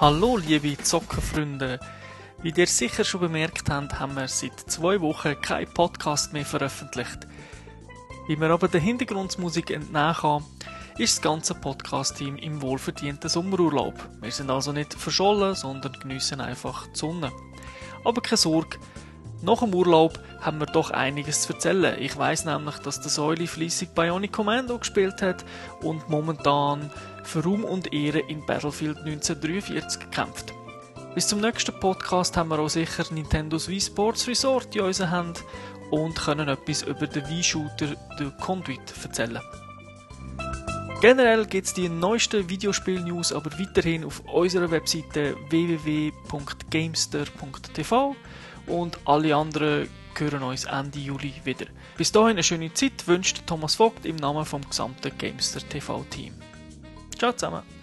Hallo liebe Zockerfreunde! Wie ihr sicher schon bemerkt habt, haben wir seit zwei Wochen keinen Podcast mehr veröffentlicht. Wie man aber der Hintergrundmusik entnehmen kann, ist das ganze Podcast-Team im wohlverdienten Sommerurlaub. Wir sind also nicht verschollen, sondern geniessen einfach die Sonne. Aber keine Sorge, nach dem Urlaub haben wir doch einiges zu erzählen. Ich weiß nämlich, dass der Säule fließig Bionic Commando gespielt hat und momentan für Ruhm und Ehre in Battlefield 1943 kämpft. Bis zum nächsten Podcast haben wir auch sicher Nintendo's Wii Sports Resort in unseren Händen und können etwas über den Wii-Shooter The Conduit erzählen. Generell gibt es die neuesten Videospiel-News aber weiterhin auf unserer Webseite www.gamester.tv und alle anderen hören uns Ende Juli wieder. Bis dahin eine schöne Zeit wünscht Thomas Vogt im Namen vom gesamten Gamester TV Team. Ciao zusammen!